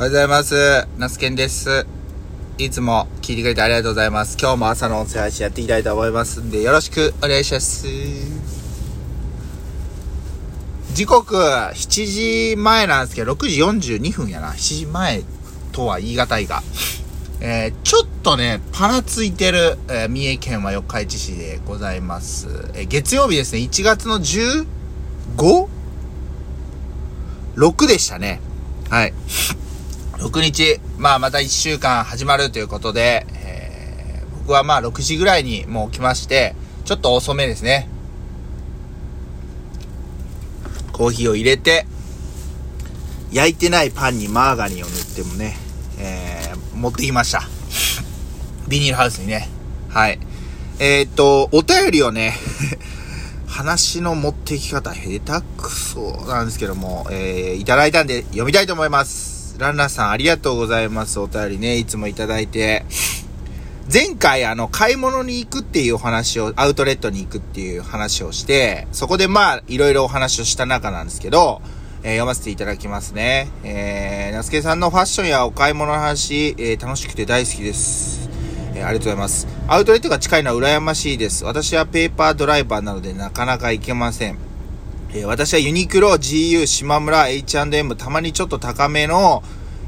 おはようございます。ナスケンです。いつも聞いてくれてありがとうございます。今日も朝の音声配信やっていきたいと思いますんで、よろしくお願いします。時刻7時前なんですけど、6時42分やな。7時前とは言い難いが。えー、ちょっとね、パラついてる、えー三重県は四日市市でございます。えー月曜日ですね、1月の 15?6 でしたね。はい。6日、まあまた1週間始まるということで、えー僕はまあ6時ぐらいにもう来まして、ちょっと遅めですね。コーヒーを入れて、焼いてないパンにマーガリンを塗ってもね、えー持ってきました。ビニールハウスにね。はい。えーっと、お便りをね、話の持っていき方、下手くそなんですけども、えー、いただいたんで読みたいと思います。ランナーさんありがとうございます。お便りね、いつもいただいて。前回あの、買い物に行くっていうお話を、アウトレットに行くっていう話をして、そこでまあ、いろいろお話をした中なんですけど、えー読ませていただきますね。えー、ナスケさんのファッションやお買い物の話、えー楽しくて大好きです。えーありがとうございます。アウトレットが近いのは羨ましいです。私はペーパードライバーなのでなかなか行けません。えー私はユニクロ、GU、島村、H&M、たまにちょっと高めの、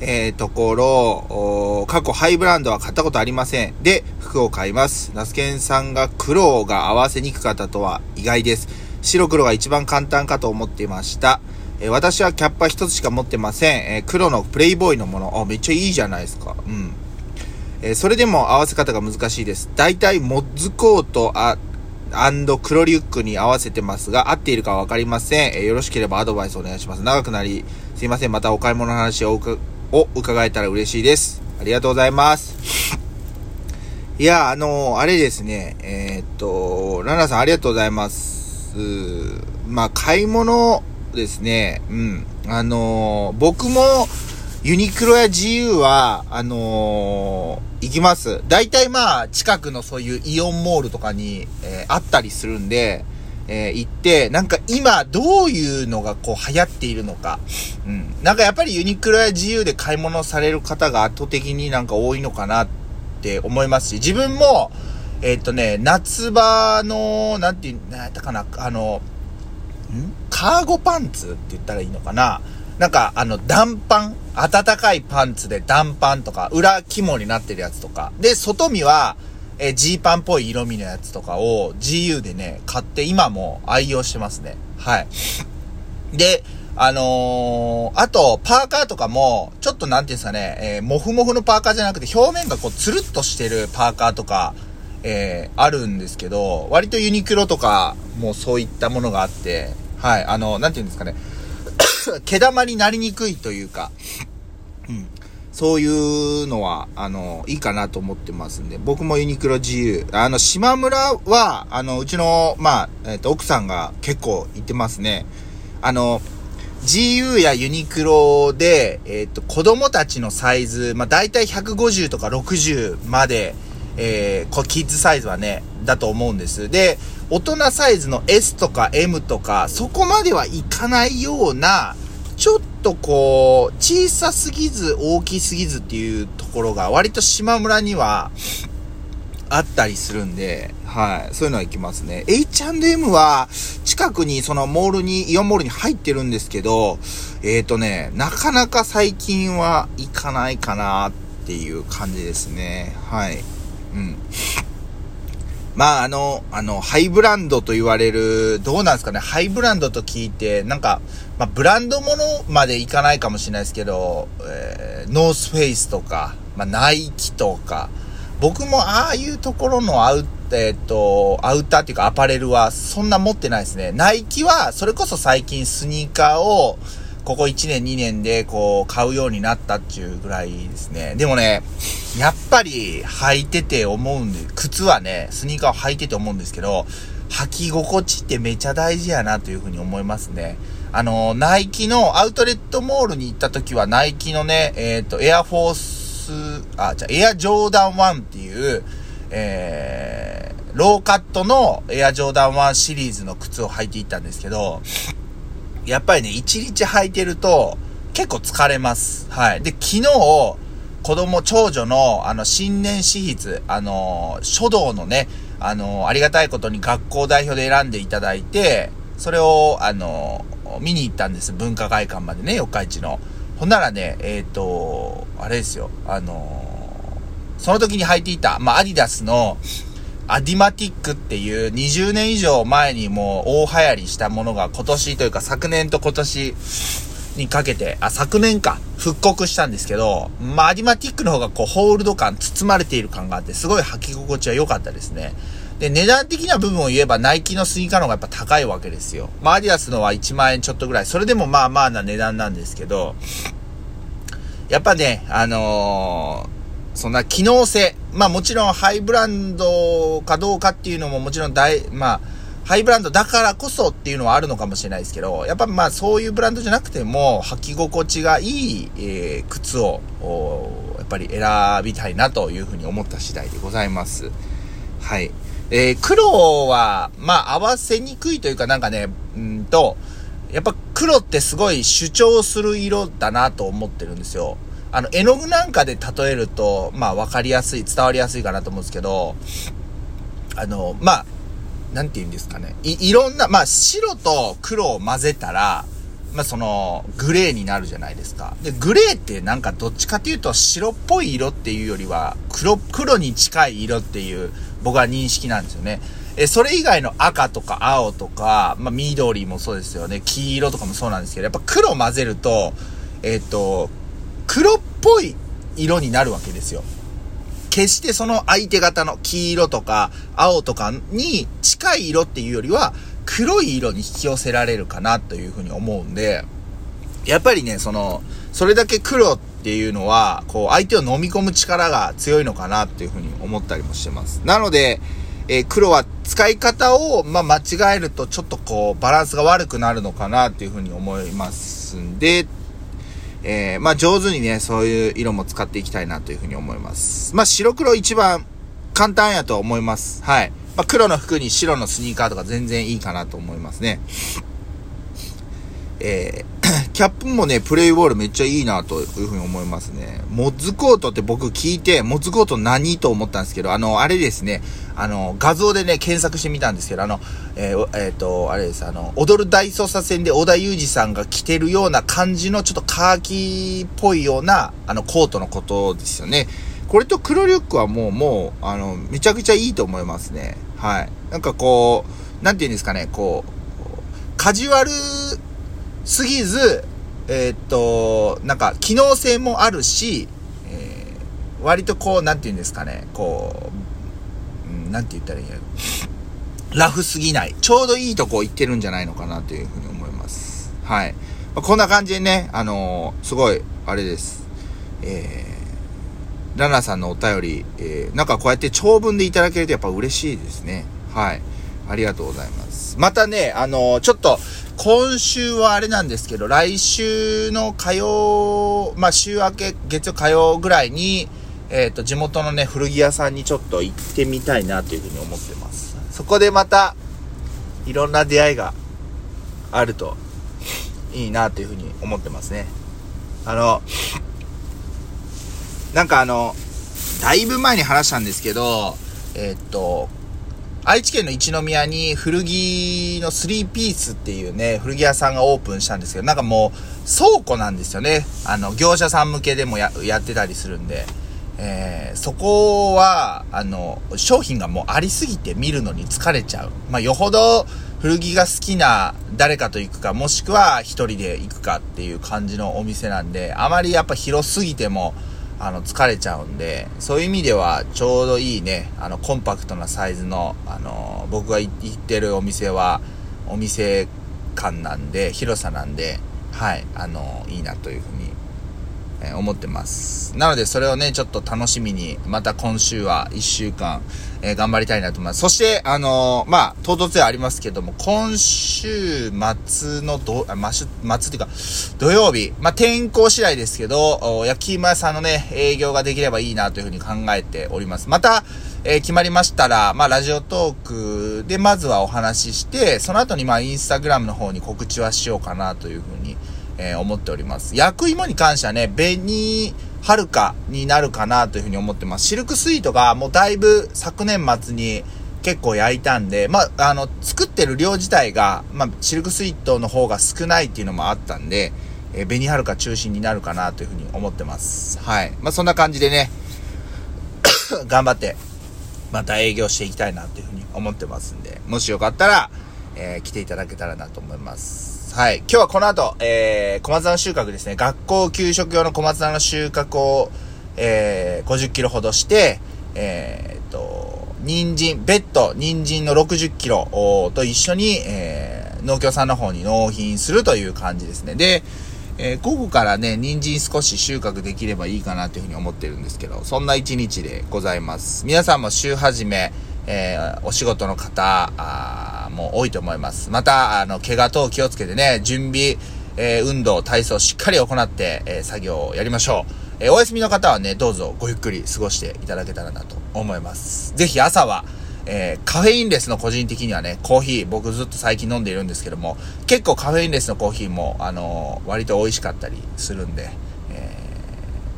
えーところ、過去ハイブランドは買ったことありません。で、服を買います。ナスケンさんが黒が合わせにくかったとは意外です。白黒が一番簡単かと思っていました。え私はキャッパ一つしか持ってません。え黒のプレイボーイのもの。あ、めっちゃいいじゃないですか。うん。えそれでも合わせ方が難しいです。大体、モッズコート、あ、黒リュックに合わせてますが、合っているかわかりません。えーよろしければアドバイスお願いします。長くなり、すいません。またお買い物の話をを伺えたら嬉しいです。ありがとうございます。いや、あのーあれですね。えーっと、ランナさんありがとうございます。まあ、買い物ですね。うん。あの僕も、ユニクロや GU は、あのー行きます。大体まあ、近くのそういうイオンモールとかに、えーあったりするんで、えー行って、なんか今どういうのがこう流行っているのか。うん。なんかやっぱりユニクロや GU で買い物される方が圧倒的になんか多いのかなって思いますし、自分も、えーっとね、夏場の、なんていう、なんやったかな、あの、ん？カーゴパンツって言ったらいいのかななんか、あの、暖パン暖かいパンツで暖パンとか、裏肝になってるやつとか。で、外見は、え、ジーパンっぽい色味のやつとかを GU でね、買って今も愛用してますね。はい。で、あのーあと、パーカーとかも、ちょっとなんていうんですかね、えー、もふもふのパーカーじゃなくて、表面がこう、つるっとしてるパーカーとか、えーあるんですけど、割とユニクロとかもそういったものがあって、はい、あの、なんていうんですかね、毛玉になりにくいというか、うん。そういうのは、あの、いいかなと思ってますんで、僕もユニクロ GU。あの、島村は、あの、うちの、まあ、えっ、と、奥さんが結構行ってますね。あの、GU やユニクロで、えっ、と、子供たちのサイズ、まあ、大体150とか60まで、えー、こキッズサイズはね、だと思うんです。で、大人サイズの S とか M とか、そこまではいかないような、ちょっとこう、小さすぎず大きすぎずっていうところが割と島村にはあったりするんで、はい。そういうのは行きますね。H&M は近くにそのモールに、イオンモールに入ってるんですけど、えっ、ー、とね、なかなか最近は行かないかなっていう感じですね。はい。うん。まあ、あの、あの、ハイブランドと言われる、どうなんですかね、ハイブランドと聞いて、なんか、まあ、ブランドものまでいかないかもしれないですけど、えー、ノースフェイスとか、まあ、ナイキとか、僕もああいうところのアウえっ、と、アウターっていうかアパレルはそんな持ってないですね。ナイキは、それこそ最近スニーカーを、ここ1年2年でこう買うようになったっていうぐらいですね。でもね、やっぱり履いてて思うんで、靴はね、スニーカーを履いてて思うんですけど、履き心地ってめちゃ大事やなというふうに思いますね。あの、ナイキのアウトレットモールに行った時は、ナイキのね、えっ、と、エアフォース、あ、じゃエアジョーダン1っていう、えー、ローカットのエアジョーダン1シリーズの靴を履いていったんですけど、やっぱりね、一日履いてると、結構疲れます。はい。で、昨日、子供、長女の、あの、新年私筆、あの、書道のね、あの、ありがたいことに学校代表で選んでいただいて、それを、あの、見に行ったんです。文化会館までね、四日市の。ほんならね、えっ、と、あれですよ、あのその時に履いていた、まあ、アディダスの、アディマティックっていう20年以上前にもう大流行りしたものが今年というか昨年と今年にかけて、あ、昨年か、復刻したんですけど、まあ、アディマティックの方がこう、ホールド感、包まれている感があって、すごい履き心地は良かったですね。で、値段的な部分を言えば、ナイキのスニーカーの方がやっぱ高いわけですよ。まあ、アディダスのは1万円ちょっとぐらい。それでもまあまあな値段なんですけど、やっぱね、あのー、そんな機能性。まあもちろんハイブランドかどうかっていうのももちろん大、まあ、ハイブランドだからこそっていうのはあるのかもしれないですけど、やっぱまあそういうブランドじゃなくても履き心地がいい、えー、靴を、やっぱり選びたいなというふうに思った次第でございます。はい。えー、黒は、まあ合わせにくいというかなんかね、うんと、やっぱ黒ってすごい主張する色だなと思ってるんですよ。あの、絵の具なんかで例えると、まあ分かりやすい、伝わりやすいかなと思うんですけど、あの、まあ、なんて言うんですかね。い、いろんな、まあ、白と黒を混ぜたら、まあ、その、グレーになるじゃないですか。で、グレーってなんかどっちかっていうと白っぽい色っていうよりは、黒、黒に近い色っていう僕は認識なんですよね。え、それ以外の赤とか青とか、まあ、緑もそうですよね。黄色とかもそうなんですけど、やっぱ黒混ぜると、えっ、ー、と、黒っぽい色になるわけですよ。決してその相手方の黄色とか青とかに近い色っていうよりは黒い色に引き寄せられるかなというふうに思うんで、やっぱりね、その、それだけ黒っていうのは、こう相手を飲み込む力が強いのかなっていうふうに思ったりもしてます。なので、えー、黒は使い方を、まあ、間違えるとちょっとこうバランスが悪くなるのかなっていうふうに思いますんで、えー、まあ上手にね、そういう色も使っていきたいなというふうに思います。まあ白黒一番簡単やと思います。はい。まあ黒の服に白のスニーカーとか全然いいかなと思いますね。えー、キャップもね、プレイボールめっちゃいいなというふうに思いますね。モッズコートって僕聞いて、モッズコート何と思ったんですけど、あの、あれですね、あの、画像でね、検索してみたんですけど、あの、えー、えー、と、あれです、あの、踊る大捜査線で小田裕二さんが着てるような感じのちょっとカーキっぽいような、あの、コートのことですよね。これと黒リュックはもう、もう、あの、めちゃくちゃいいと思いますね。はい。なんかこう、なんて言うんですかね、こう、カジュアルすぎず、えー、っと、なんか、機能性もあるし、えー、割とこう、なんて言うんですかね、こう、なんて言ったらいいんやろ。ラフすぎない。ちょうどいいとこ行ってるんじゃないのかなというふうに思います。はい。まあ、こんな感じでね、あのー、すごい、あれです。えー、ラナさんのお便り、えー、なんかこうやって長文でいただけるとやっぱ嬉しいですね。はい。ありがとうございます。またね、あのー、ちょっと、今週はあれなんですけど、来週の火曜、まあ、週明け、月曜火曜ぐらいに、えっ、ー、と、地元のね、古着屋さんにちょっと行ってみたいなというふうに思ってます。そこでまた、いろんな出会いがあるといいなというふうに思ってますね。あの、なんかあの、だいぶ前に話したんですけど、えっ、ー、と、愛知県の一宮に古着の3ピースっていうね、古着屋さんがオープンしたんですけど、なんかもう倉庫なんですよね。あの、業者さん向けでもやってたりするんで。えー、そこは、あの、商品がもうありすぎて見るのに疲れちゃう。まあ、よほど古着が好きな誰かと行くか、もしくは一人で行くかっていう感じのお店なんで、あまりやっぱ広すぎても、あの、疲れちゃうんで、そういう意味ではちょうどいいね、あの、コンパクトなサイズの、あの、僕が行ってるお店は、お店感なんで、広さなんで、はい、あの、いいなというふうにえ思ってます。なので、それをね、ちょっと楽しみに、また今週は1週間、えー、頑張りたいなと思います。そして、あのー、まあ、唐突ではありますけども、今週末のど、あ、末、末っていうか、土曜日、まあ、天候次第ですけど、焼き芋屋さんのね、営業ができればいいなというふうに考えております。また、えー、決まりましたら、まあ、ラジオトークでまずはお話しして、その後にまあ、インスタグラムの方に告知はしようかなというふうにえー、思っております。焼く芋に関してはね、紅はるかになるかなというふうに思ってます。シルクスイートがもうだいぶ昨年末に結構焼いたんで、まあ、あの、作ってる量自体が、まあ、シルクスイートの方が少ないっていうのもあったんで、えー、紅はるか中心になるかなというふうに思ってます。はい。まあ、そんな感じでね、頑張って、また営業していきたいなというふうに思ってますんで、もしよかったら、えー、来ていただけたらなと思います。はい。今日はこの後、えー、小松菜の収穫ですね。学校給食用の小松菜の収穫を、えー、50キロほどして、えー、っと、人参、ベッド、人参の60キロと一緒に、えー、農協さんの方に納品するという感じですね。で、えー、午後からね、人参少し収穫できればいいかなというふうに思ってるんですけど、そんな一日でございます。皆さんも週始め、えー、お仕事の方、も多いと思います。また、あの、怪我等気をつけてね、準備、えー、運動、体操しっかり行って、えー、作業をやりましょう。えー、お休みの方はね、どうぞごゆっくり過ごしていただけたらなと思います。ぜひ朝は、え、カフェインレスの個人的にはね、コーヒー、僕ずっと最近飲んでいるんですけども、結構カフェインレスのコーヒーも、あの、割と美味しかったりするんで、え、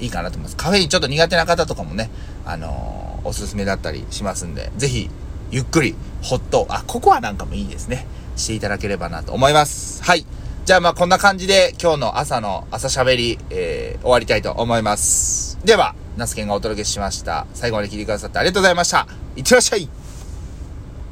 いいかなと思います。カフェインちょっと苦手な方とかもね、あのおすすめだったりしますんで、ぜひ、ゆっくり、ほっと、あ、ココアなんかもいいですね。していただければなと思います。はい。じゃあまあこんな感じで今日の朝の朝喋り、えー、終わりたいと思います。では、ナスケンがお届けしました。最後まで聞いてくださってありがとうございました。いってらっしゃい